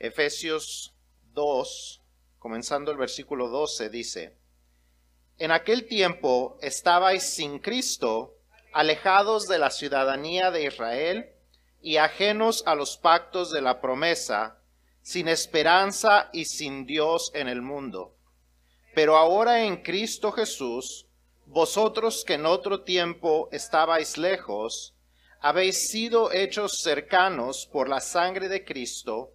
Efesios 2, comenzando el versículo 12, dice, En aquel tiempo estabais sin Cristo, alejados de la ciudadanía de Israel y ajenos a los pactos de la promesa, sin esperanza y sin Dios en el mundo. Pero ahora en Cristo Jesús, vosotros que en otro tiempo estabais lejos, habéis sido hechos cercanos por la sangre de Cristo,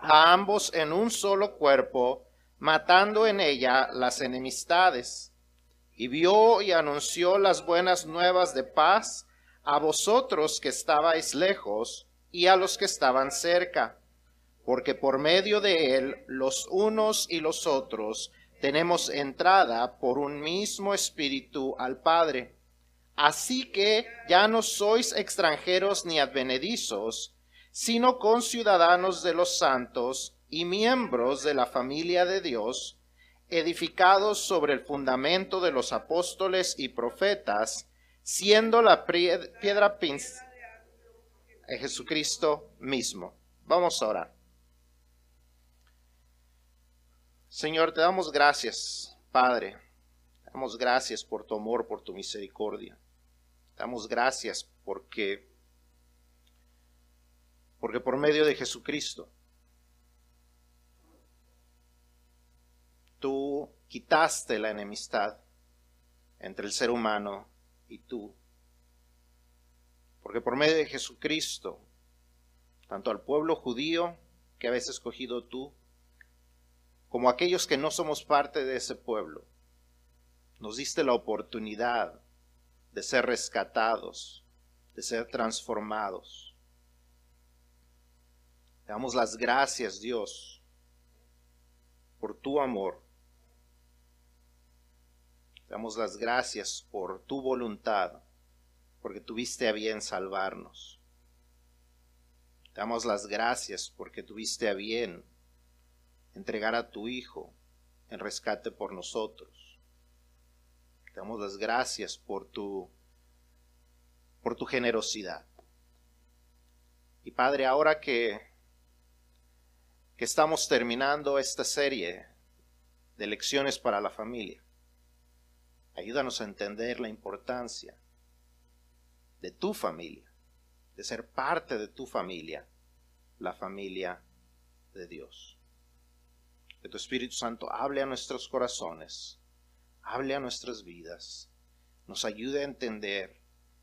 a ambos en un solo cuerpo, matando en ella las enemistades. Y vio y anunció las buenas nuevas de paz a vosotros que estabais lejos y a los que estaban cerca, porque por medio de él los unos y los otros tenemos entrada por un mismo espíritu al Padre. Así que ya no sois extranjeros ni advenedizos, sino conciudadanos de los santos y miembros de la familia de Dios, edificados sobre el fundamento de los apóstoles y profetas, siendo la piedra principal Jesucristo mismo. Vamos a orar. Señor, te damos gracias, Padre. Damos gracias por tu amor, por tu misericordia. Damos gracias porque porque por medio de Jesucristo tú quitaste la enemistad entre el ser humano y tú. Porque por medio de Jesucristo, tanto al pueblo judío que habéis escogido tú, como aquellos que no somos parte de ese pueblo. Nos diste la oportunidad de ser rescatados, de ser transformados. Te damos las gracias, Dios, por tu amor. Te damos las gracias por tu voluntad, porque tuviste a bien salvarnos. Te damos las gracias porque tuviste a bien entregar a tu Hijo en rescate por nosotros. Te damos las gracias por tu, por tu generosidad. Y Padre, ahora que, que estamos terminando esta serie de lecciones para la familia, ayúdanos a entender la importancia de tu familia, de ser parte de tu familia, la familia de Dios. Que tu Espíritu Santo hable a nuestros corazones, hable a nuestras vidas, nos ayude a entender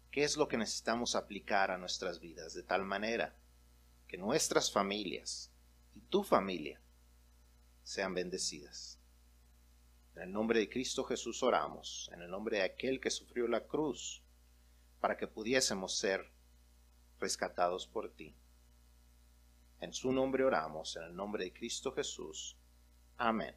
qué es lo que necesitamos aplicar a nuestras vidas, de tal manera que nuestras familias y tu familia sean bendecidas. En el nombre de Cristo Jesús oramos, en el nombre de aquel que sufrió la cruz, para que pudiésemos ser rescatados por ti. En su nombre oramos, en el nombre de Cristo Jesús. Amén.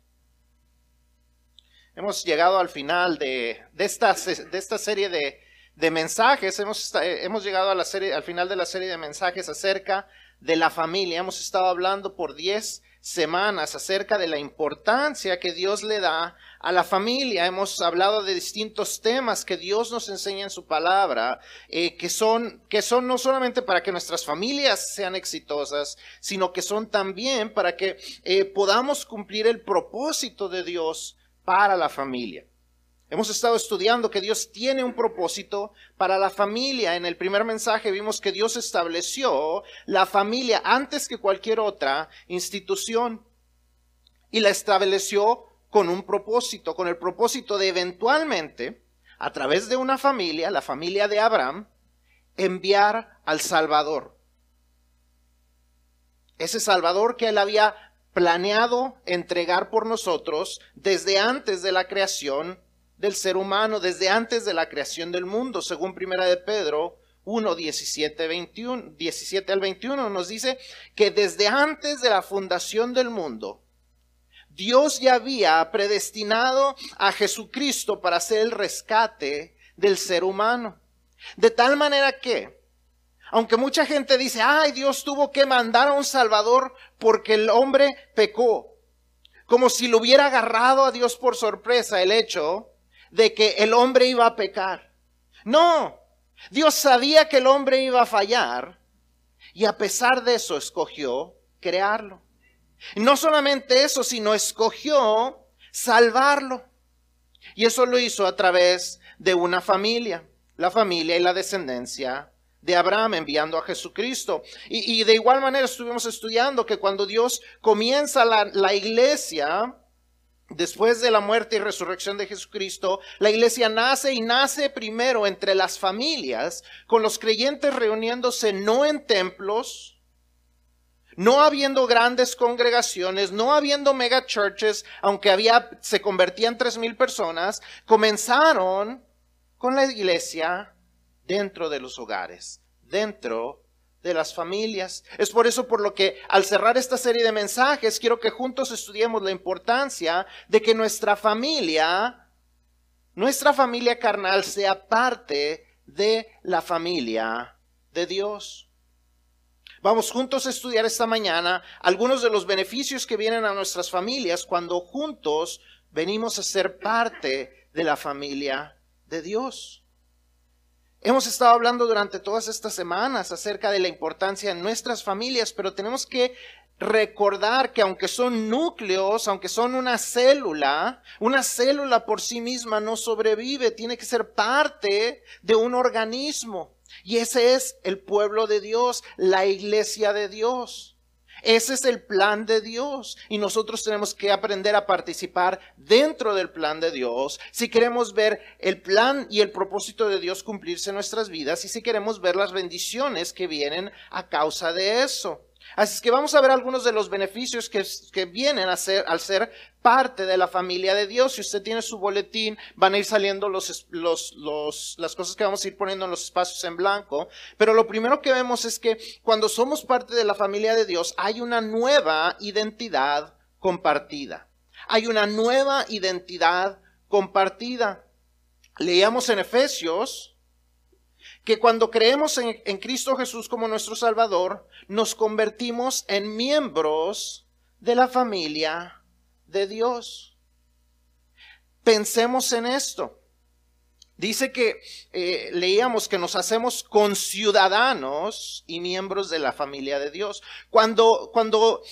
Hemos llegado al final de, esta, de esta, serie de, mensajes. Hemos, hemos llegado a la serie, al final de la serie de mensajes acerca de la familia. Hemos estado hablando por 10 semanas acerca de la importancia que Dios le da a la familia. Hemos hablado de distintos temas que Dios nos enseña en su palabra, eh, que, son, que son no solamente para que nuestras familias sean exitosas, sino que son también para que eh, podamos cumplir el propósito de Dios para la familia. Hemos estado estudiando que Dios tiene un propósito para la familia. En el primer mensaje vimos que Dios estableció la familia antes que cualquier otra institución y la estableció con un propósito, con el propósito de eventualmente, a través de una familia, la familia de Abraham, enviar al Salvador. Ese Salvador que él había planeado entregar por nosotros desde antes de la creación del ser humano, desde antes de la creación del mundo, según Primera de Pedro 1, 17, 21, 17 al 21, nos dice que desde antes de la fundación del mundo, Dios ya había predestinado a Jesucristo para hacer el rescate del ser humano. De tal manera que, aunque mucha gente dice, ay, Dios tuvo que mandar a un Salvador porque el hombre pecó, como si lo hubiera agarrado a Dios por sorpresa el hecho de que el hombre iba a pecar. No, Dios sabía que el hombre iba a fallar y a pesar de eso escogió crearlo. Y no solamente eso, sino escogió salvarlo. Y eso lo hizo a través de una familia, la familia y la descendencia de Abraham enviando a Jesucristo. Y, de igual manera estuvimos estudiando que cuando Dios comienza la, la iglesia, Después de la muerte y resurrección de Jesucristo, la iglesia nace y nace primero entre las familias, con los creyentes reuniéndose no en templos, no habiendo grandes congregaciones, no habiendo mega churches, aunque había, se convertían tres mil personas, comenzaron con la iglesia dentro de los hogares, dentro de las familias. Es por eso por lo que al cerrar esta serie de mensajes quiero que juntos estudiemos la importancia de que nuestra familia, nuestra familia carnal sea parte de la familia de Dios. Vamos juntos a estudiar esta mañana algunos de los beneficios que vienen a nuestras familias cuando juntos venimos a ser parte de la familia de Dios. Hemos estado hablando durante todas estas semanas acerca de la importancia de nuestras familias, pero tenemos que recordar que aunque son núcleos, aunque son una célula, una célula por sí misma no sobrevive, tiene que ser parte de un organismo. Y ese es el pueblo de Dios, la iglesia de Dios. Ese es el plan de Dios y nosotros tenemos que aprender a participar dentro del plan de Dios si queremos ver el plan y el propósito de Dios cumplirse en nuestras vidas y si queremos ver las bendiciones que vienen a causa de eso. Así es que vamos a ver algunos de los beneficios que, vienen a ser, al ser parte de la familia de Dios. Si usted tiene su boletín, van a ir saliendo los, las cosas que vamos a ir poniendo en los espacios en blanco. Pero lo primero que vemos es que cuando somos parte de la familia de Dios, hay una nueva identidad compartida. Hay una nueva identidad compartida. Leíamos en Efesios que cuando creemos en, Cristo Jesús como nuestro Salvador, nos convertimos en miembros de la familia de Dios. Pensemos en esto. Dice que eh, leíamos que nos hacemos conciudadanos y miembros de la familia de Dios. Cuando, cuando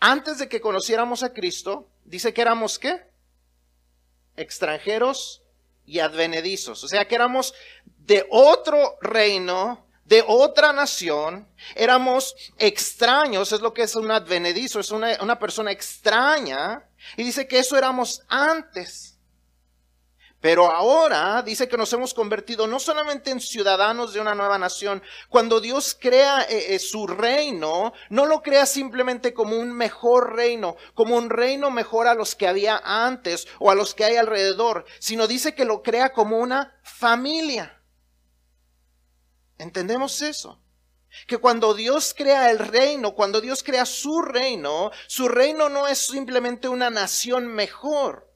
antes de que conociéramos a Cristo, dice que éramos qué? Extranjeros y advenedizos. O sea que éramos de otro reino, de otra nación, éramos extraños, es lo que es un advenedizo, es una, una persona extraña. Y dice que eso éramos antes. Pero ahora dice que nos hemos convertido no solamente en ciudadanos de una nueva nación, cuando Dios crea eh, eh, su reino, no lo crea simplemente como un mejor reino, como un reino mejor a los que había antes o a los que hay alrededor, sino dice que lo crea como una familia. ¿Entendemos eso? Que cuando Dios crea el reino, cuando Dios crea su reino, su reino no es simplemente una nación mejor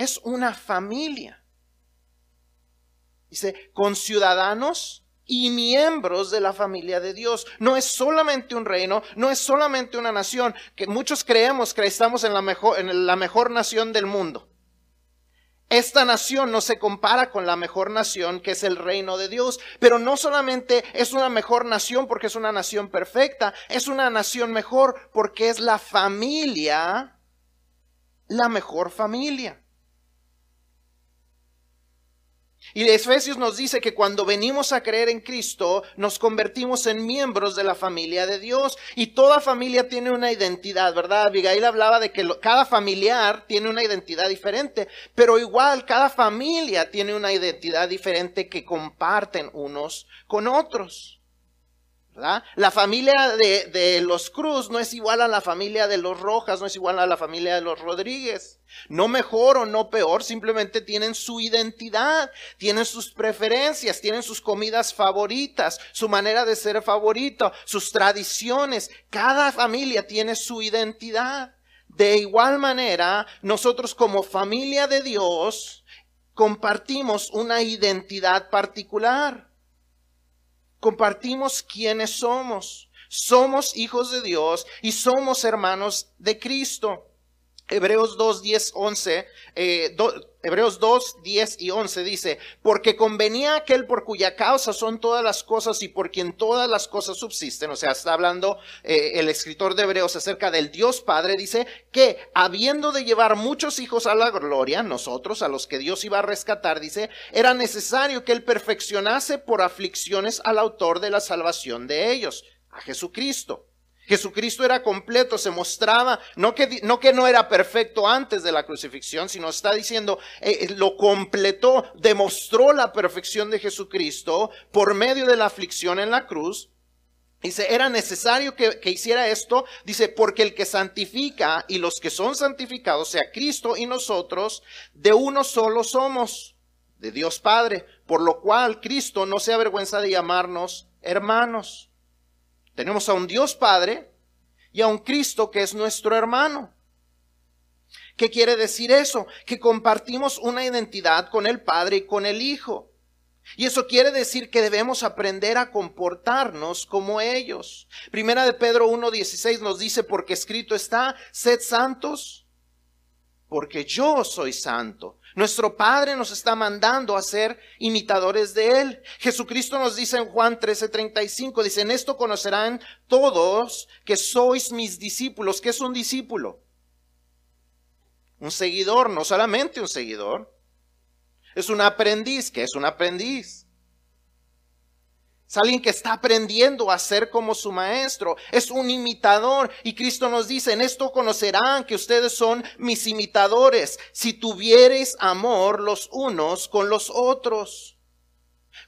es una familia. Dice, con ciudadanos y miembros de la familia de Dios. No es solamente un reino, no es solamente una nación, que muchos creemos que estamos en la mejor, en la mejor nación del mundo. Esta nación no se compara con la mejor nación que es el reino de Dios, pero no solamente es una mejor nación porque es una nación perfecta, es una nación mejor porque es la familia, la mejor familia. Y Efesios nos dice que cuando venimos a creer en Cristo, nos convertimos en miembros de la familia de Dios. Y toda familia tiene una identidad, ¿verdad? Abigail hablaba de que cada familiar tiene una identidad diferente, pero igual cada familia tiene una identidad diferente que comparten unos con otros. La familia de, de, los Cruz no es igual a la familia de los Rojas, no es igual a la familia de los Rodríguez. No mejor o no peor, simplemente tienen su identidad, tienen sus preferencias, tienen sus comidas favoritas, su manera de ser favorito, sus tradiciones. Cada familia tiene su identidad. de igual manera, nosotros como familia de Dios compartimos una identidad particular. Compartimos quiénes somos. Somos hijos de Dios y somos hermanos de Cristo. Hebreos 2, 10, 11, Hebreos 2, 10 y 11 dice, porque convenía aquel por cuya causa son todas las cosas y por quien todas las cosas subsisten, o sea, está hablando eh, el escritor de Hebreos acerca del Dios Padre, dice que habiendo de llevar muchos hijos a la gloria, nosotros, a los que Dios iba a rescatar, dice, era necesario que él perfeccionase por aflicciones al autor de la salvación de ellos, a Jesucristo. Jesucristo era completo, se mostraba, no que, no que no era perfecto antes de la crucifixión, sino está diciendo, eh, eh, lo completó, demostró la perfección de Jesucristo por medio de la aflicción en la cruz. Dice, era necesario que, que, hiciera esto, dice, porque el que santifica y los que son santificados, sea Cristo y nosotros, de uno solo somos, de Dios Padre, por lo cual Cristo no se avergüenza de llamarnos hermanos. Tenemos a un Dios Padre y a un Cristo que es nuestro hermano. ¿Qué quiere decir eso? Que compartimos una identidad con el Padre y con el Hijo. Y eso quiere decir que debemos aprender a comportarnos como ellos. Primera de Pedro 1.16 nos dice, porque escrito está, sed santos, porque yo soy santo. Nuestro Padre nos está mandando a ser imitadores de Él. Jesucristo nos dice en Juan 13:35, dice, en esto conocerán todos que sois mis discípulos. ¿Qué es un discípulo? Un seguidor, no solamente un seguidor. Es un aprendiz. ¿Qué es un aprendiz? Es alguien que está aprendiendo a ser como su maestro. Es un imitador. Y Cristo nos dice, en esto conocerán que ustedes son mis imitadores, si tuviereis amor los unos con los otros.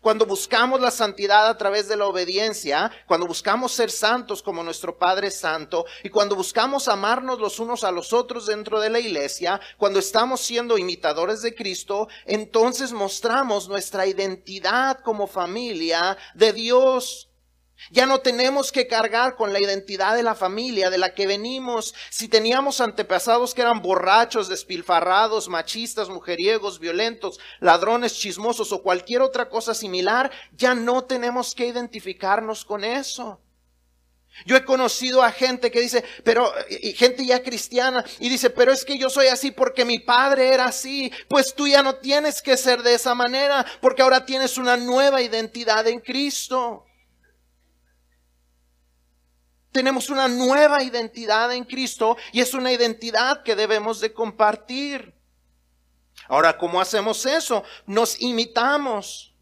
Cuando buscamos la santidad a través de la obediencia, cuando buscamos ser santos como nuestro Padre Santo y cuando buscamos amarnos los unos a los otros dentro de la iglesia, cuando estamos siendo imitadores de Cristo, entonces mostramos nuestra identidad como familia de Dios. Ya no tenemos que cargar con la identidad de la familia de la que venimos. Si teníamos antepasados que eran borrachos, despilfarrados, machistas, mujeriegos, violentos, ladrones, chismosos o cualquier otra cosa similar, ya no tenemos que identificarnos con eso. Yo he conocido a gente que dice, pero, gente ya cristiana, y dice, pero es que yo soy así porque mi padre era así. Pues tú ya no tienes que ser de esa manera, porque ahora tienes una nueva identidad en Cristo. Tenemos una nueva identidad en Cristo y es una identidad que debemos de compartir. Ahora, ¿cómo hacemos eso? Nos imitamos.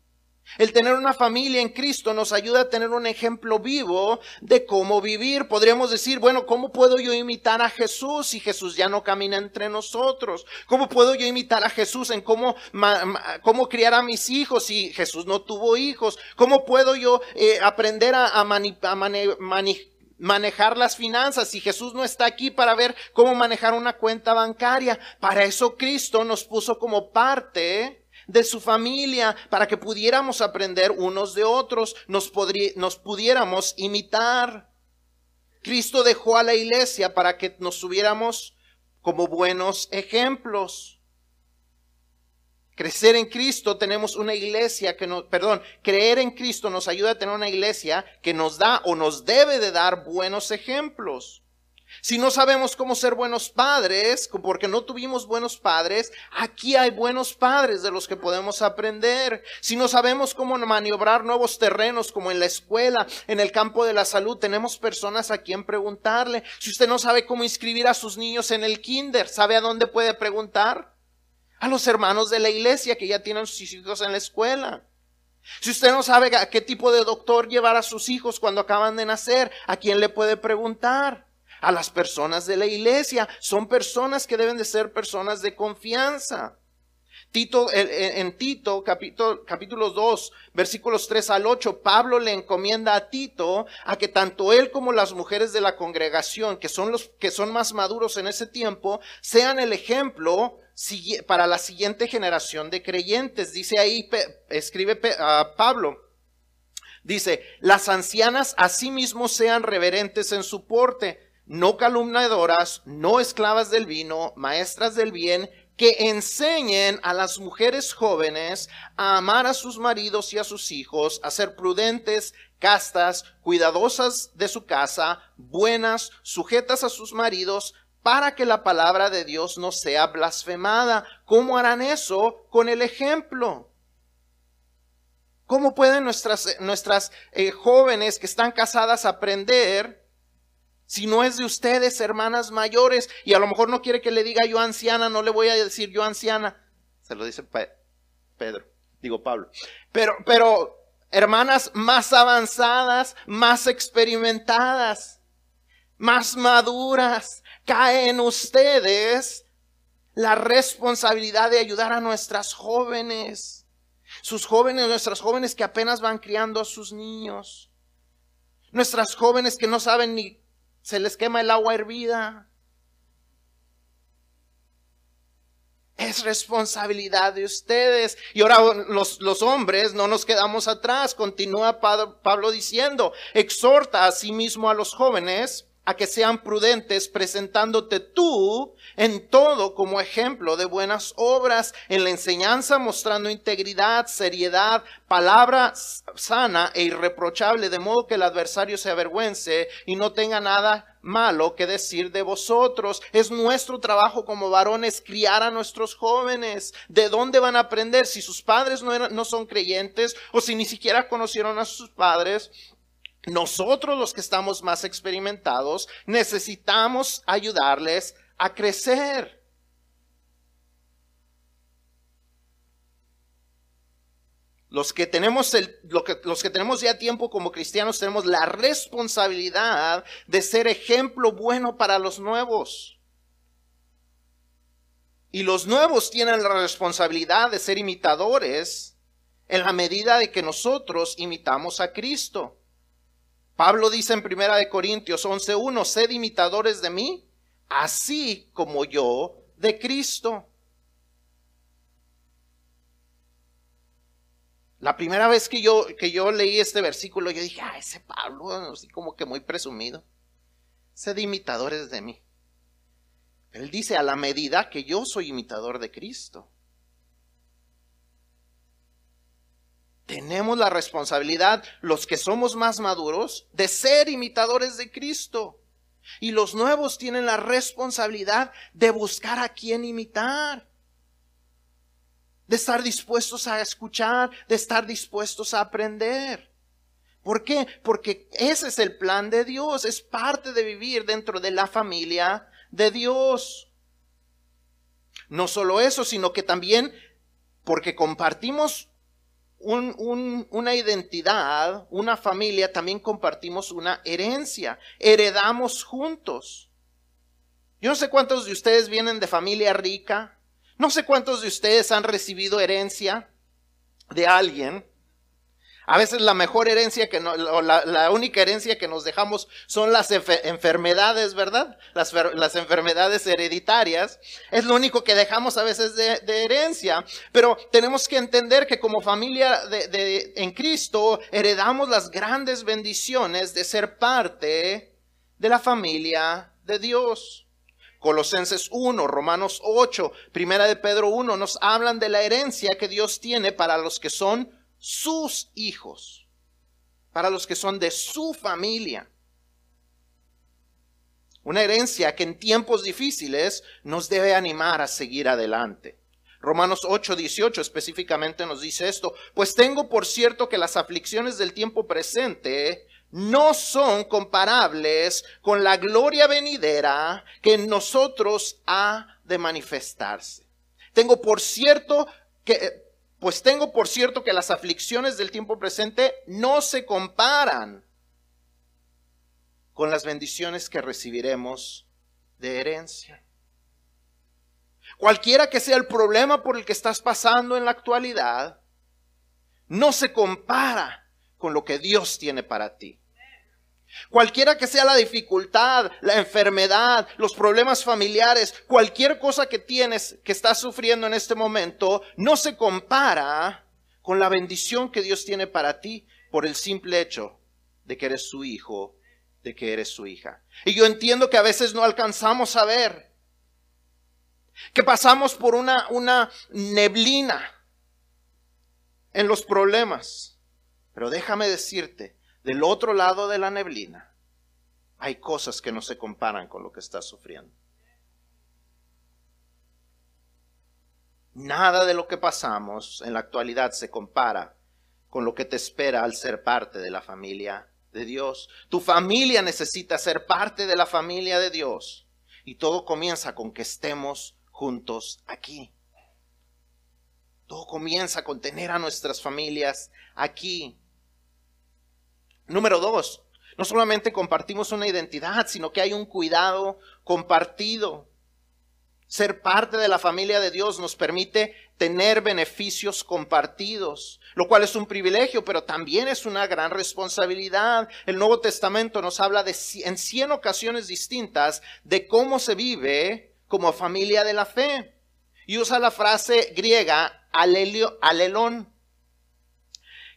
El tener una familia en Cristo nos ayuda a tener un ejemplo vivo de cómo vivir. Podríamos decir, bueno, ¿cómo puedo yo imitar a Jesús si Jesús ya no camina entre nosotros? ¿Cómo puedo yo imitar a Jesús en cómo, cómo criar a mis hijos si Jesús no tuvo hijos? ¿Cómo puedo yo eh, aprender a, a, manejar las finanzas si Jesús no está aquí para ver cómo manejar una cuenta bancaria. Para eso Cristo nos puso como parte de su familia, para que pudiéramos aprender unos de otros, nos, nos pudiéramos imitar. Cristo dejó a la iglesia para que nos tuviéramos como buenos ejemplos. Crecer en Cristo tenemos una iglesia que nos, perdón, creer en Cristo nos ayuda a tener una iglesia que nos da o nos debe de dar buenos ejemplos. Si no sabemos cómo ser buenos padres, porque no tuvimos buenos padres, aquí hay buenos padres de los que podemos aprender. Si no sabemos cómo maniobrar nuevos terrenos, como en la escuela, en el campo de la salud, tenemos personas a quien preguntarle. Si usted no sabe cómo inscribir a sus niños en el kinder, ¿sabe a dónde puede preguntar? A los hermanos de la iglesia que ya tienen sus hijos en la escuela. Si usted no sabe a qué tipo de doctor llevar a sus hijos cuando acaban de nacer, ¿a quién le puede preguntar? A las personas de la iglesia. Son personas que deben de ser personas de confianza. Tito, en Tito capítulo, capítulo 2, versículos 3 al 8, Pablo le encomienda a Tito a que tanto él como las mujeres de la congregación, que son los que son más maduros en ese tiempo, sean el ejemplo para la siguiente generación de creyentes. Dice ahí, escribe Pablo, dice, las ancianas asimismo sean reverentes en su porte no calumniadoras, no esclavas del vino, maestras del bien, que enseñen a las mujeres jóvenes a amar a sus maridos y a sus hijos, a ser prudentes, castas, cuidadosas de su casa, buenas, sujetas a sus maridos, para que la palabra de Dios no sea blasfemada. ¿Cómo harán eso? Con el ejemplo. ¿Cómo pueden nuestras, nuestras eh, jóvenes que están casadas aprender si no es de ustedes, hermanas mayores, y a lo mejor no quiere que le diga yo anciana, no le voy a decir yo anciana. Se lo dice Pedro, digo Pablo. Pero, pero, hermanas más avanzadas, más experimentadas, más maduras, cae en ustedes la responsabilidad de ayudar a nuestras jóvenes. Sus jóvenes, nuestras jóvenes que apenas van criando a sus niños. Nuestras jóvenes que no saben ni se les quema el agua hervida. Es responsabilidad de ustedes. Y ahora los, los, hombres no nos quedamos atrás. Continúa Pablo diciendo, exhorta a sí mismo a los jóvenes a que sean prudentes, presentándote tú en todo como ejemplo de buenas obras, en la enseñanza mostrando integridad, seriedad, palabra sana e irreprochable, de modo que el adversario se avergüence y no tenga nada malo que decir de vosotros. Es nuestro trabajo como varones criar a nuestros jóvenes. ¿De dónde van a aprender si sus padres no, no son creyentes o si ni siquiera conocieron a sus padres? Nosotros los que estamos más experimentados necesitamos ayudarles a crecer. Los que tenemos el, los que tenemos ya tiempo como cristianos tenemos la responsabilidad de ser ejemplo bueno para los nuevos. Y los nuevos tienen la responsabilidad de ser imitadores en la medida de que nosotros imitamos a Cristo. Pablo dice en Primera de Corintios 11:1, sed imitadores de mí, así como yo de Cristo. La primera vez que yo, que yo leí este versículo, yo dije, ah, ese Pablo, así como que muy presumido. Sed imitadores de mí. Él dice, a la medida que yo soy imitador de Cristo. Tenemos la responsabilidad, los que somos más maduros, de ser imitadores de Cristo. Y los nuevos tienen la responsabilidad de buscar a quién imitar. De estar dispuestos a escuchar, de estar dispuestos a aprender. ¿Por qué? Porque ese es el plan de Dios, es parte de vivir dentro de la familia de Dios. No solo eso, sino que también porque compartimos una identidad, una familia, también compartimos una herencia. Heredamos juntos. Yo no sé cuántos de ustedes vienen de familia rica. No sé cuántos de ustedes han recibido herencia de alguien. A veces la mejor herencia que no, la, única herencia que nos dejamos son las enfermedades, ¿verdad? Las, enfermedades hereditarias. Es lo único que dejamos a veces de, herencia. Pero tenemos que entender que como familia de, en Cristo heredamos las grandes bendiciones de ser parte de la familia de Dios. Colosenses 1, Romanos 8, Primera de Pedro 1 nos hablan de la herencia que Dios tiene para los que son sus hijos, para los que son de su familia. Una herencia que en tiempos difíciles nos debe animar a seguir adelante. Romanos 8, 18 específicamente nos dice esto, pues tengo por cierto que las aflicciones del tiempo presente no son comparables con la gloria venidera que en nosotros ha de manifestarse. Tengo por cierto que pues tengo por cierto que las aflicciones del tiempo presente no se comparan con las bendiciones que recibiremos de herencia. Cualquiera que sea el problema por el que estás pasando en la actualidad, no se compara con lo que Dios tiene para ti. Cualquiera que sea la dificultad, la enfermedad, los problemas familiares, cualquier cosa que tienes, que estás sufriendo en este momento, no se compara con la bendición que Dios tiene para ti por el simple hecho de que eres su hijo de que eres su hija. Y yo entiendo que a veces no alcanzamos a ver, que pasamos por una, una neblina en los problemas. Pero déjame decirte, del otro lado de la neblina hay cosas que no se comparan con lo que estás sufriendo. Nada de lo que pasamos en la actualidad se compara con lo que te espera al ser parte de la familia de Dios. Tu familia necesita ser parte de la familia de Dios. Y todo comienza con que estemos juntos aquí. Todo comienza con tener a nuestras familias aquí. Número dos, no solamente compartimos una identidad, sino que hay un cuidado compartido. Ser parte de la familia de Dios nos permite tener beneficios compartidos, lo cual es un privilegio, pero también es una gran responsabilidad. El Nuevo Testamento nos habla en cien ocasiones distintas de cómo se vive como familia de la fe. Y usa la frase griega alelón,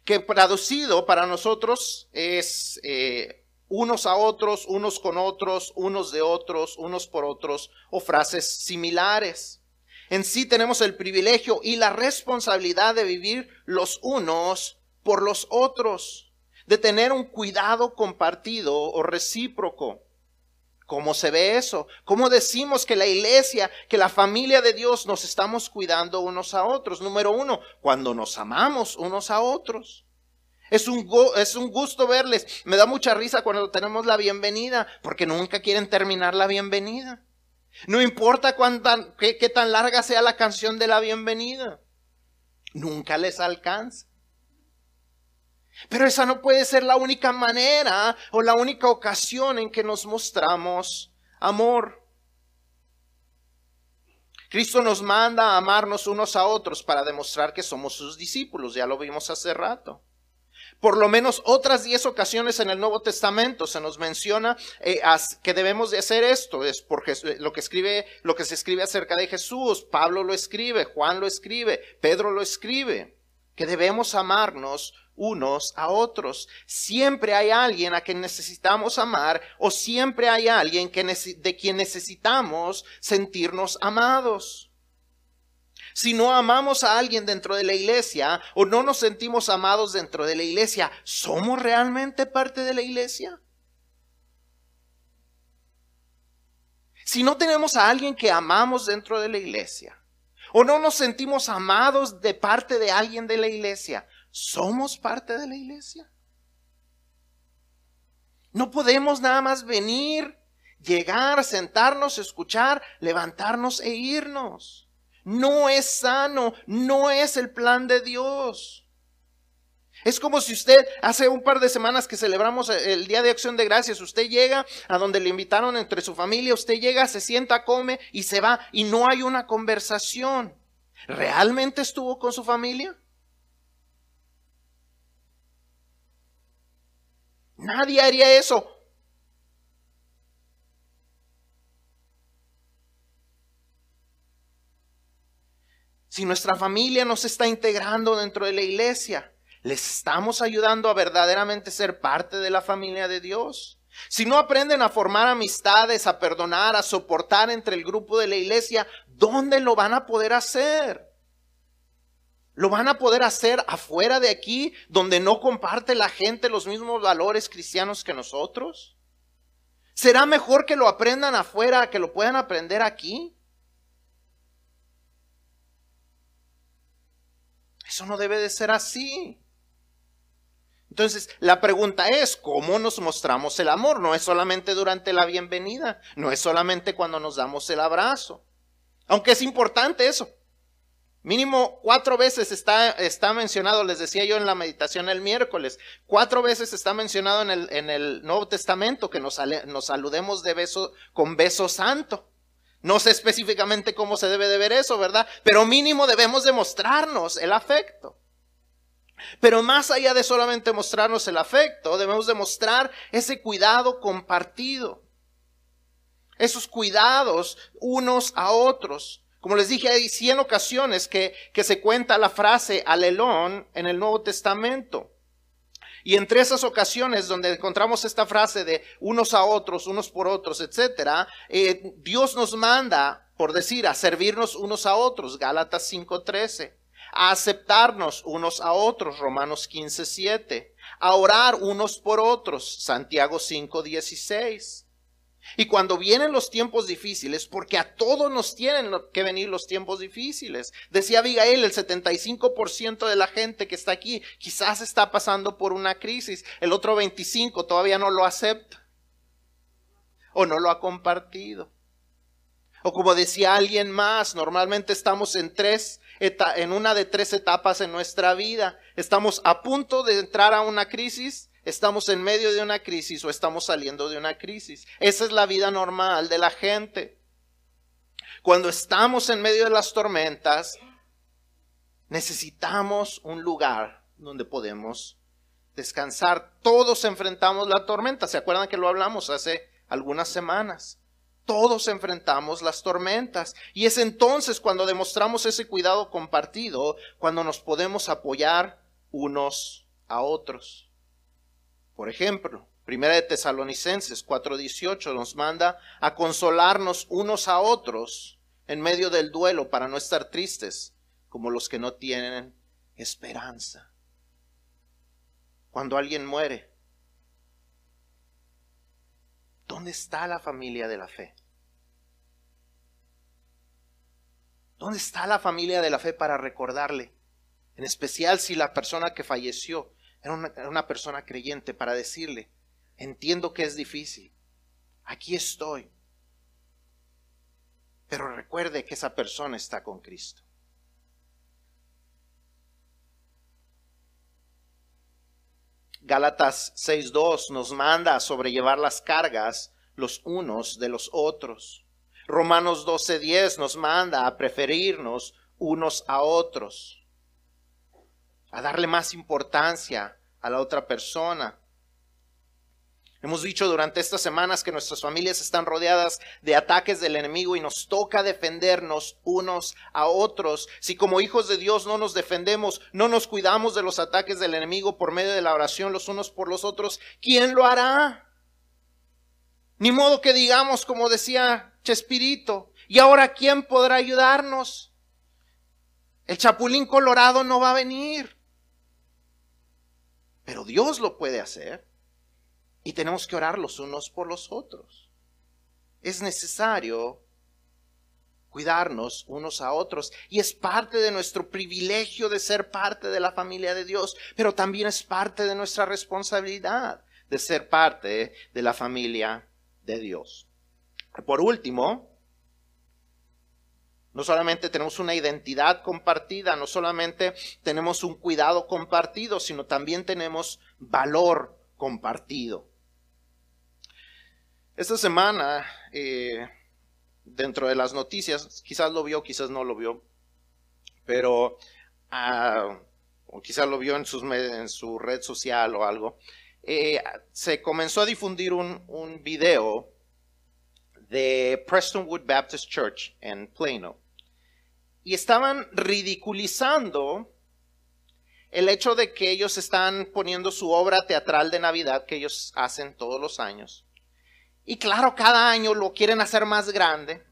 que traducido para nosotros es eh, unos a otros, unos con otros, unos de otros, unos por otros, o frases similares. En sí tenemos el privilegio y la responsabilidad de vivir los unos por los otros, de tener un cuidado compartido o recíproco. ¿Cómo se ve eso? ¿Cómo decimos que la iglesia, que la familia de Dios nos estamos cuidando unos a otros? Número uno, cuando nos amamos unos a otros. Es un, es un gusto verles. Me da mucha risa cuando tenemos la bienvenida, porque nunca quieren terminar la bienvenida. No importa cuánta, qué, qué tan larga sea la canción de la bienvenida. Nunca les alcanza. Pero esa no puede ser la única manera o la única ocasión en que nos mostramos amor. Cristo nos manda a amarnos unos a otros para demostrar que somos sus discípulos, ya lo vimos hace rato por lo menos otras diez ocasiones en el Nuevo Testamento se nos menciona eh, que debemos de hacer esto. Es porque lo que escribe, lo que se escribe acerca de Jesús, Pablo lo escribe, Juan lo escribe, Pedro lo escribe, que debemos amarnos unos a otros. Siempre hay alguien a quien necesitamos amar o siempre hay alguien de quien necesitamos sentirnos amados. Si no amamos a alguien dentro de la iglesia o no nos sentimos amados dentro de la iglesia, ¿somos realmente parte de la iglesia? Si no tenemos a alguien que amamos dentro de la iglesia o no nos sentimos amados de parte de alguien de la iglesia, ¿somos parte de la iglesia? No podemos nada más venir, llegar, sentarnos, escuchar, levantarnos e irnos. No es sano, no es el plan de Dios. Es como si usted, hace un par de semanas que celebramos el Día de Acción de Gracias, usted llega a donde le invitaron entre su familia, usted llega, se sienta, come y se va y no hay una conversación. ¿Realmente estuvo con su familia? Nadie haría eso. Si nuestra familia nos está integrando dentro de la iglesia, ¿les estamos ayudando a verdaderamente ser parte de la familia de Dios? Si no aprenden a formar amistades, a perdonar, a soportar entre el grupo de la iglesia, ¿dónde lo van a poder hacer? ¿Lo van a poder hacer afuera de aquí, donde no comparte la gente los mismos valores cristianos que nosotros? ¿Será mejor que lo aprendan afuera que lo puedan aprender aquí? Eso no debe de ser así. Entonces, la pregunta es, ¿cómo nos mostramos el amor? No es solamente durante la bienvenida, no es solamente cuando nos damos el abrazo. Aunque es importante eso. Mínimo cuatro veces está, está mencionado, les decía yo en la meditación el miércoles, cuatro veces está mencionado en el, en el Nuevo Testamento que nos, nos saludemos de beso con beso santo. No sé específicamente cómo se debe de ver eso, ¿verdad? Pero mínimo debemos demostrarnos el afecto. Pero más allá de solamente mostrarnos el afecto, debemos demostrar ese cuidado compartido. Esos cuidados unos a otros. Como les dije, hay 100 ocasiones que, que se cuenta la frase alelón en el Nuevo Testamento. Y entre esas ocasiones donde encontramos esta frase de unos a otros, unos por otros, etcétera, eh, Dios nos manda, por decir, a servirnos unos a otros, Gálatas 5:13, a aceptarnos unos a otros, Romanos 15:7, a orar unos por otros, Santiago 5:16 y cuando vienen los tiempos difíciles, porque a todos nos tienen que venir los tiempos difíciles. Decía Abigail, el 75% de la gente que está aquí quizás está pasando por una crisis. El otro 25% todavía no lo acepta o no lo ha compartido. O como decía alguien más, normalmente estamos en tres en una de tres etapas en nuestra vida. Estamos a punto de entrar a una crisis, Estamos en medio de una crisis o estamos saliendo de una crisis. Esa es la vida normal de la gente. Cuando estamos en medio de las tormentas, necesitamos un lugar donde podemos descansar. Todos enfrentamos la tormenta. ¿Se acuerdan que lo hablamos hace algunas semanas? Todos enfrentamos las tormentas. Y es entonces cuando demostramos ese cuidado compartido, cuando nos podemos apoyar unos a otros. Por ejemplo, Primera de Tesalonicenses 4:18 nos manda a consolarnos unos a otros en medio del duelo para no estar tristes como los que no tienen esperanza. Cuando alguien muere, ¿dónde está la familia de la fe? ¿Dónde está la familia de la fe para recordarle? En especial si la persona que falleció era una, persona creyente para decirle, entiendo que es difícil, aquí estoy, pero recuerde que esa persona está con Cristo. Gálatas 6.2 nos manda a sobrellevar las cargas los unos de los otros. Romanos 12.10 nos manda a preferirnos unos a otros a darle más importancia a la otra persona. Hemos dicho durante estas semanas que nuestras familias están rodeadas de ataques del enemigo y nos toca defendernos unos a otros. Si como hijos de Dios no nos defendemos, no nos cuidamos de los ataques del enemigo por medio de la oración los unos por los otros, ¿quién lo hará? Ni modo que digamos, como decía Chespirito, ¿y ahora quién podrá ayudarnos? El chapulín colorado no va a venir. Pero Dios lo puede hacer y tenemos que orar los unos por los otros. Es necesario cuidarnos unos a otros y es parte de nuestro privilegio de ser parte de la familia de Dios, pero también es parte de nuestra responsabilidad de ser parte de la familia de Dios. Por último, no solamente tenemos una identidad compartida, no solamente tenemos un cuidado compartido, sino también tenemos valor compartido. Esta semana, eh, dentro de las noticias, quizás lo vio, quizás no lo vio, pero, ah, o quizás lo vio en, en, su red social o algo, eh, se comenzó a difundir un, un video de Prestonwood Baptist Church en Plano y estaban ridiculizando el hecho de que ellos están poniendo su obra teatral de Navidad que ellos hacen todos los años. Y claro, cada año lo quieren hacer más grande.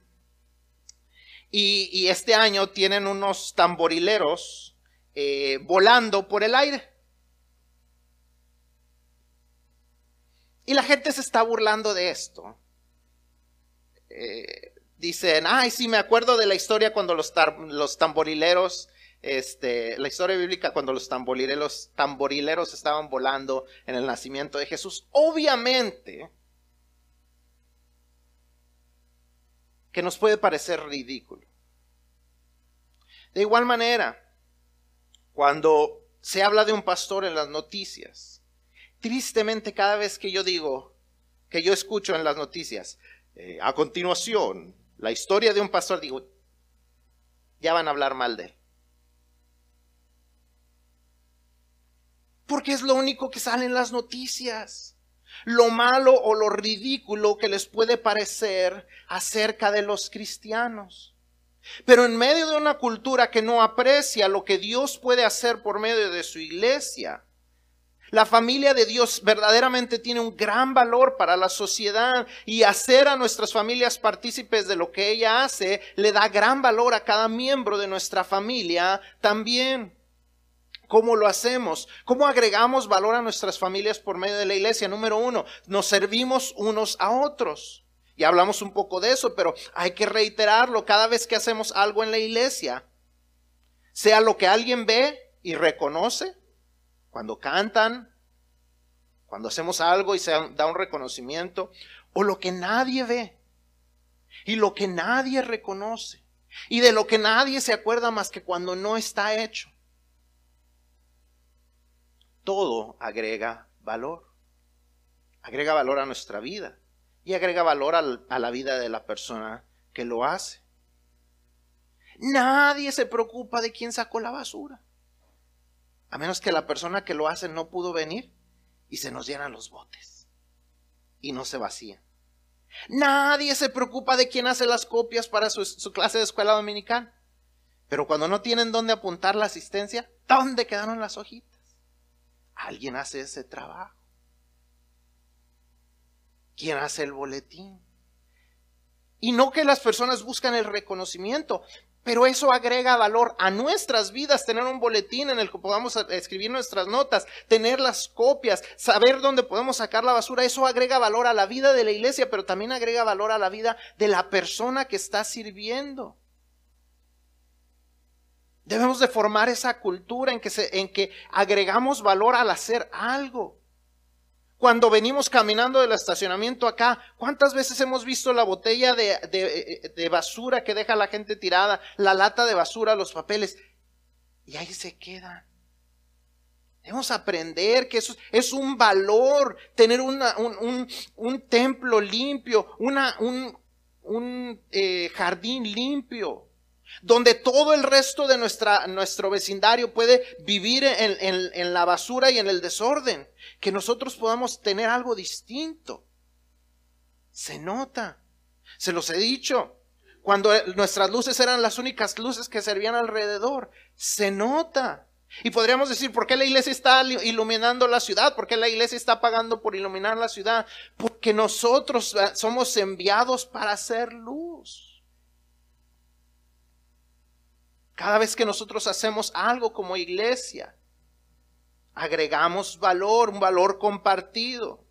Y, este año tienen unos tamborileros eh, volando por el aire. Y la gente se está burlando de esto. Eh, dicen, ay, sí, me acuerdo de la historia cuando los, los tamborileros, este, la historia bíblica cuando los tamborileros, tamborileros estaban volando en el nacimiento de Jesús. Obviamente que nos puede parecer ridículo. De igual manera, cuando se habla de un pastor en las noticias, tristemente cada vez que yo digo, que yo escucho en las noticias, eh, a continuación, la historia de un pastor, digo, ya van a hablar mal de él. Porque es lo único que sale en las noticias. Lo malo o lo ridículo que les puede parecer acerca de los cristianos. Pero en medio de una cultura que no aprecia lo que Dios puede hacer por medio de su iglesia, La familia de Dios verdaderamente tiene un gran valor para la sociedad y hacer a nuestras familias partícipes de lo que ella hace le da gran valor a cada miembro de nuestra familia también. ¿Cómo lo hacemos? ¿Cómo agregamos valor a nuestras familias por medio de la iglesia? Número uno, nos servimos unos a otros. Ya hablamos un poco de eso, pero hay que reiterarlo cada vez que hacemos algo en la iglesia. Sea lo que alguien ve y reconoce, cuando cantan, cuando hacemos algo y se da un reconocimiento, o lo que nadie ve y lo que nadie reconoce y de lo que nadie se acuerda más que cuando no está hecho todo agrega valor. Agrega valor a nuestra vida y agrega valor a la vida de la persona que lo hace. Nadie se preocupa de quién sacó la basura. A menos que la persona que lo hace no pudo venir y se nos llenan los botes y no se vacían. Nadie se preocupa de quién hace las copias para su, su clase de escuela dominical. Pero cuando no tienen dónde apuntar la asistencia, ¿dónde quedaron las hojitas? Alguien hace ese trabajo. ¿Quién hace el boletín? Y no que las personas buscan el reconocimiento, pero eso agrega valor a nuestras vidas, tener un boletín en el que podamos escribir nuestras notas, tener las copias, saber dónde podemos sacar la basura, eso agrega valor a la vida de la iglesia, pero también agrega valor a la vida de la persona que está sirviendo. Debemos de formar esa cultura en que, se, en que agregamos valor al hacer algo. Cuando venimos caminando del estacionamiento acá, ¿cuántas veces hemos visto la botella de, de, basura que deja la gente tirada, la lata de basura, los papeles? Y ahí se quedan. Debemos aprender que eso es un valor, tener una, un, un, templo limpio, una, un, un eh, jardín limpio donde todo el resto de nuestra, nuestro vecindario puede vivir en, en, la basura y en el desorden, que nosotros podamos tener algo distinto. Se nota, se los he dicho, cuando nuestras luces eran las únicas luces que servían alrededor, se nota. Y podríamos decir, ¿por qué la iglesia está iluminando la ciudad? ¿Por qué la iglesia está pagando por iluminar la ciudad? Porque nosotros eh, somos enviados para hacer luz. Cada vez que nosotros hacemos algo como iglesia, agregamos valor, un valor compartido.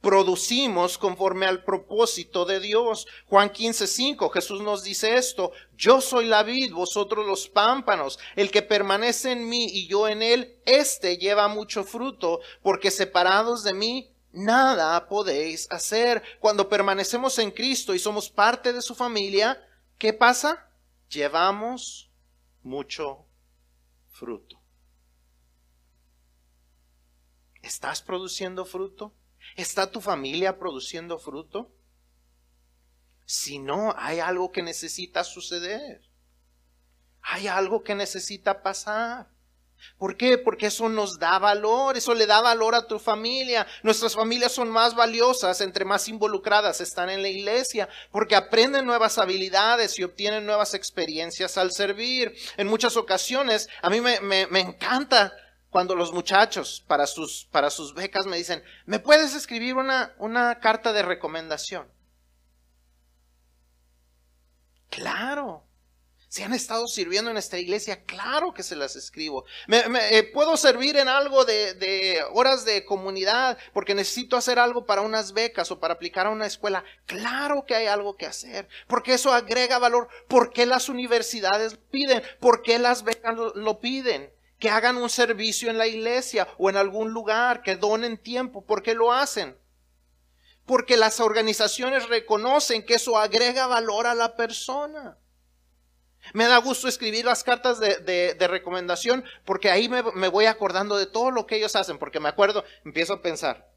Producimos conforme al propósito de Dios. Juan 15, 5, Jesús nos dice esto, yo soy la vid, vosotros los pámpanos, el que permanece en mí y yo en él, éste lleva mucho fruto, porque separados de mí nada podéis hacer. Cuando permanecemos en Cristo y somos parte de su familia, ¿qué pasa? Llevamos mucho fruto. ¿Estás produciendo fruto? ¿Está tu familia produciendo fruto? Si no, hay algo que necesita suceder. Hay algo que necesita pasar. ¿Por qué? Porque eso nos da valor, eso le da valor a tu familia. Nuestras familias son más valiosas entre más involucradas están en la iglesia, porque aprenden nuevas habilidades y obtienen nuevas experiencias al servir. En muchas ocasiones, a mí me, me, encanta cuando los muchachos para sus, para sus becas me dicen, ¿me puedes escribir una, una carta de recomendación? Claro, si han estado sirviendo en esta iglesia, claro que se las escribo. Me, eh, puedo servir en algo de, de, horas de comunidad porque necesito hacer algo para unas becas o para aplicar a una escuela. Claro que hay algo que hacer porque eso agrega valor. ¿Por qué las universidades piden? ¿Por qué las becas lo, lo piden? Que hagan un servicio en la iglesia o en algún lugar, que donen tiempo. ¿Por qué lo hacen? Porque las organizaciones reconocen que eso agrega valor a la persona. Me da gusto escribir las cartas de, recomendación porque ahí me, me, voy acordando de todo lo que ellos hacen, porque me acuerdo, empiezo a pensar,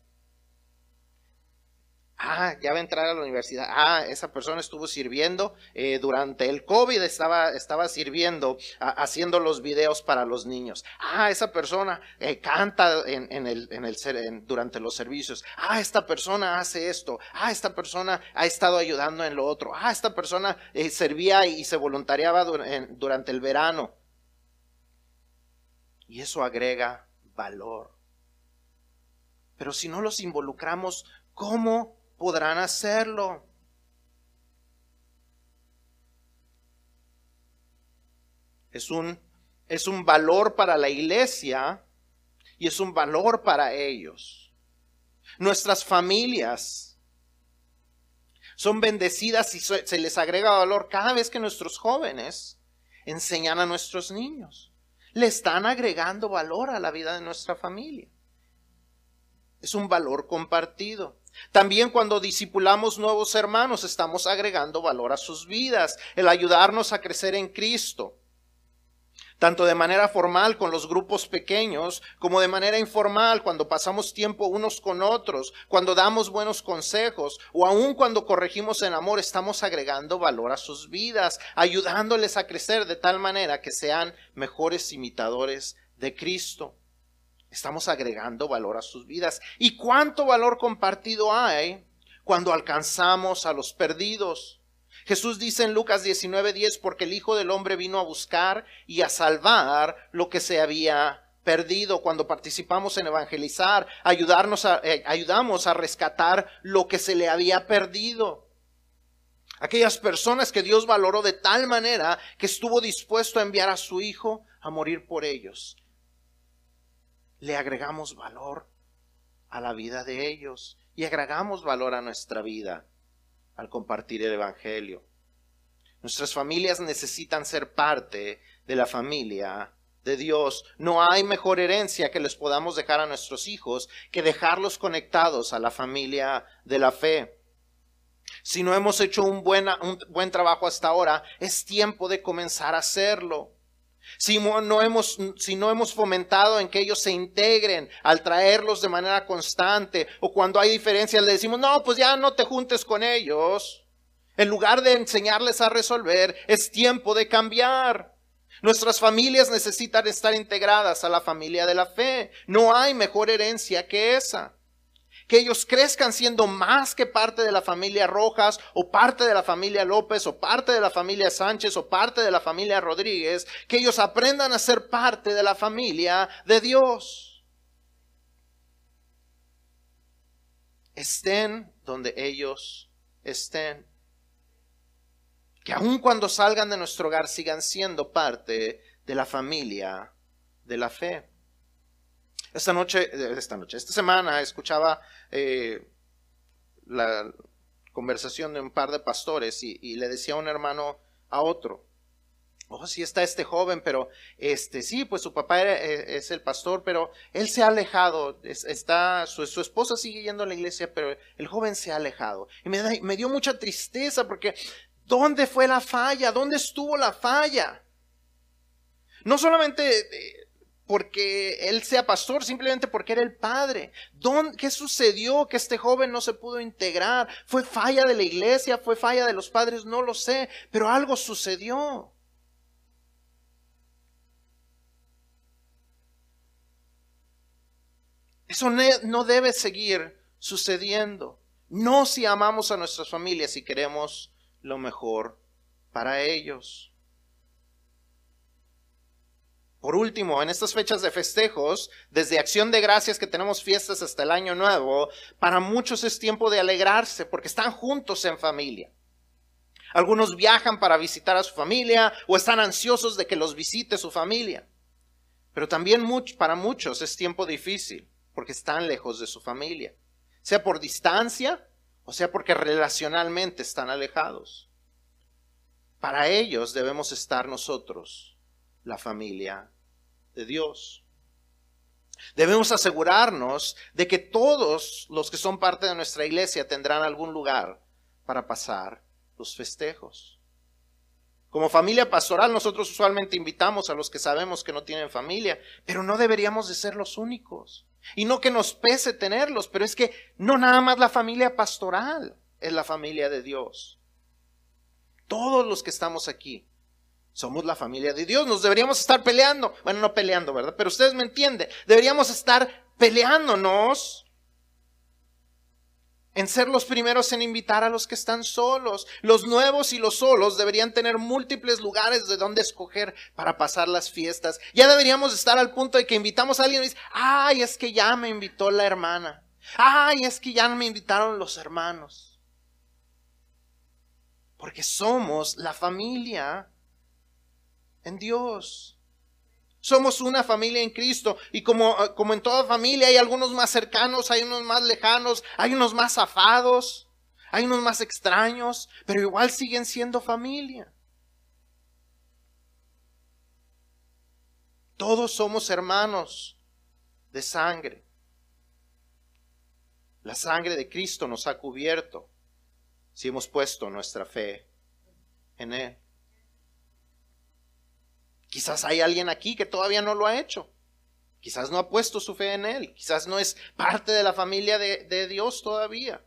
Ah, ya va a entrar a la universidad. Ah, esa persona estuvo sirviendo eh, durante el COVID, estaba, estaba sirviendo, haciendo los videos para los niños. Ah, esa persona eh, canta en, el, durante los servicios. Ah, esta persona hace esto. Ah, esta persona ha estado ayudando en lo otro. Ah, esta persona eh, servía y se voluntariaba durante el verano. Y eso agrega valor. Pero si no los involucramos, ¿cómo podrán hacerlo? Es un, es un valor para la iglesia y es un valor para ellos. Nuestras familias son bendecidas y se les agrega valor cada vez que nuestros jóvenes enseñan a nuestros niños. Le están agregando valor a la vida de nuestra familia. Es un valor compartido. También cuando discipulamos nuevos hermanos estamos agregando valor a sus vidas, el ayudarnos a crecer en Cristo tanto de manera formal con los grupos pequeños, como de manera informal cuando pasamos tiempo unos con otros, cuando damos buenos consejos o aun cuando corregimos en amor, estamos agregando valor a sus vidas, ayudándoles a crecer de tal manera que sean mejores imitadores de Cristo. Estamos agregando valor a sus vidas. ¿Y cuánto valor compartido hay cuando alcanzamos a los perdidos? Jesús dice en Lucas 19:10, porque el Hijo del Hombre vino a buscar y a salvar lo que se había perdido cuando participamos en evangelizar, ayudarnos a, eh, ayudamos a rescatar lo que se le había perdido. Aquellas personas que Dios valoró de tal manera que estuvo dispuesto a enviar a su Hijo a morir por ellos. Le agregamos valor a la vida de ellos y agregamos valor a nuestra vida al compartir el Evangelio. Nuestras familias necesitan ser parte de la familia de Dios. No hay mejor herencia que les podamos dejar a nuestros hijos que dejarlos conectados a la familia de la fe. Si no hemos hecho un, un buen trabajo hasta ahora, es tiempo de comenzar a hacerlo. Si no, hemos, si no hemos fomentado en que ellos se integren al traerlos de manera constante o cuando hay diferencias le decimos, no, pues ya no te juntes con ellos. En lugar de enseñarles a resolver, es tiempo de cambiar. Nuestras familias necesitan estar integradas a la familia de la fe. No hay mejor herencia que esa que ellos crezcan siendo más que parte de la familia Rojas o parte de la familia López o parte de la familia Sánchez o parte de la familia Rodríguez, que ellos aprendan a ser parte de la familia de Dios. Estén donde ellos estén. Que aun cuando salgan de nuestro hogar sigan siendo parte de la familia de la fe. Esta noche, eh, esta noche, esta semana escuchaba eh, la conversación de un par de pastores y, le decía un hermano a otro, oh, sí está este joven, pero este, sí, pues su papá eh, es el pastor, pero él se ha alejado, está, su, esposa sigue yendo a la iglesia, pero el joven se ha alejado. Y me, me dio mucha tristeza porque, ¿dónde fue la falla? ¿Dónde estuvo la falla? No solamente porque él sea pastor, simplemente porque era el padre. ¿Qué sucedió que este joven no se pudo integrar? ¿Fue falla de la iglesia? ¿Fue falla de los padres? No lo sé, pero algo sucedió. Eso no debe seguir sucediendo. No si amamos a nuestras familias y queremos lo mejor para ellos. Por último, en estas fechas de festejos, desde acción de gracias que tenemos fiestas hasta el año nuevo, para muchos es tiempo de alegrarse porque están juntos en familia. Algunos viajan para visitar a su familia o están ansiosos de que los visite su familia. Pero también para muchos es tiempo difícil porque están lejos de su familia, sea por distancia o sea porque relacionalmente están alejados. Para ellos debemos estar nosotros la familia de Dios. Debemos asegurarnos de que todos los que son parte de nuestra iglesia tendrán algún lugar para pasar los festejos. Como familia pastoral nosotros usualmente invitamos a los que sabemos que no tienen familia, pero no deberíamos de ser los únicos. Y no que nos pese tenerlos, pero es que no nada más la familia pastoral es la familia de Dios. Todos los que estamos aquí somos la familia de Dios, nos deberíamos estar peleando. Bueno, no peleando, ¿verdad? Pero ustedes me entienden. Deberíamos estar peleándonos en ser los primeros en invitar a los que están solos. Los nuevos y los solos deberían tener múltiples lugares de donde escoger para pasar las fiestas. Ya deberíamos estar al punto de que invitamos a alguien y dice, ay, es que ya me invitó la hermana. Ay, es que ya me invitaron los hermanos. Porque somos la familia en Dios. Somos una familia en Cristo y como, como en toda familia hay algunos más cercanos, hay unos más lejanos, hay unos más afados, hay unos más extraños, pero igual siguen siendo familia. Todos somos hermanos de sangre. La sangre de Cristo nos ha cubierto si hemos puesto nuestra fe en Él. Quizás hay alguien aquí que todavía no lo ha hecho. Quizás no ha puesto su fe en Él. Quizás no es parte de la familia de, Dios todavía.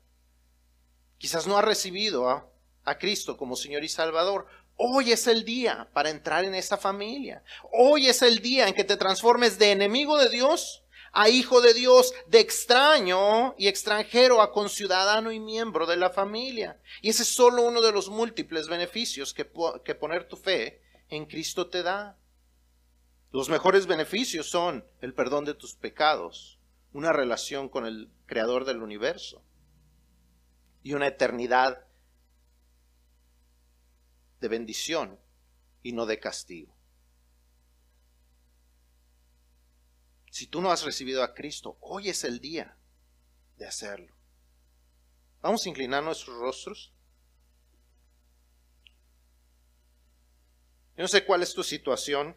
Quizás no ha recibido a, a Cristo como Señor y Salvador. Hoy es el día para entrar en esta familia. Hoy es el día en que te transformes de enemigo de Dios a hijo de Dios, de extraño y extranjero a conciudadano y miembro de la familia. Y ese es solo uno de los múltiples beneficios que, que poner tu fe en Cristo te da. Los mejores beneficios son el perdón de tus pecados, una relación con el Creador del universo y una eternidad de bendición y no de castigo. Si tú no has recibido a Cristo, hoy es el día de hacerlo. Vamos a inclinar nuestros rostros. Yo no sé cuál es tu situación.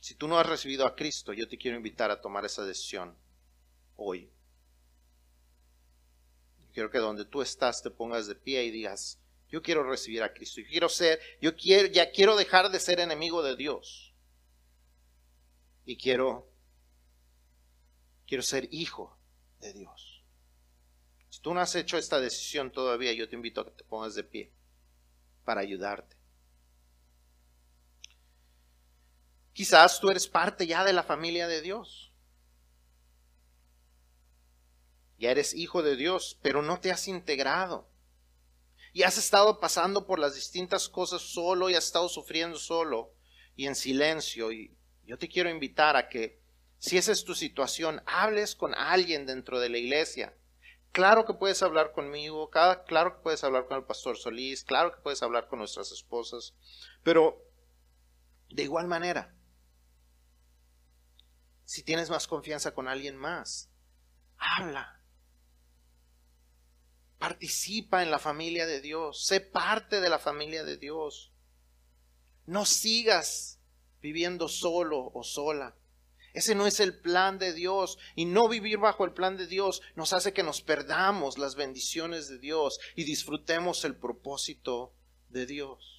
Si tú no has recibido a Cristo, yo te quiero invitar a tomar esa decisión hoy. quiero que donde tú estás te pongas de pie y digas, yo quiero recibir a Cristo. Yo quiero ser, yo quiero, ya quiero dejar de ser enemigo de Dios. Y quiero, quiero ser hijo de Dios. Tú no has hecho esta decisión todavía, yo te invito a que te pongas de pie para ayudarte. Quizás tú eres parte ya de la familia de Dios. Ya eres hijo de Dios, pero no te has integrado. Y has estado pasando por las distintas cosas solo y has estado sufriendo solo y en silencio. Y yo te quiero invitar a que, si esa es tu situación, hables con alguien dentro de la iglesia Claro que puedes hablar conmigo, claro que puedes hablar con el pastor Solís, claro que puedes hablar con nuestras esposas, pero de igual manera, si tienes más confianza con alguien más, habla. Participa en la familia de Dios, sé parte de la familia de Dios. No sigas viviendo solo o sola. Ese no es el plan de Dios. Y no vivir bajo el plan de Dios nos hace que nos perdamos las bendiciones de Dios y disfrutemos el propósito de Dios.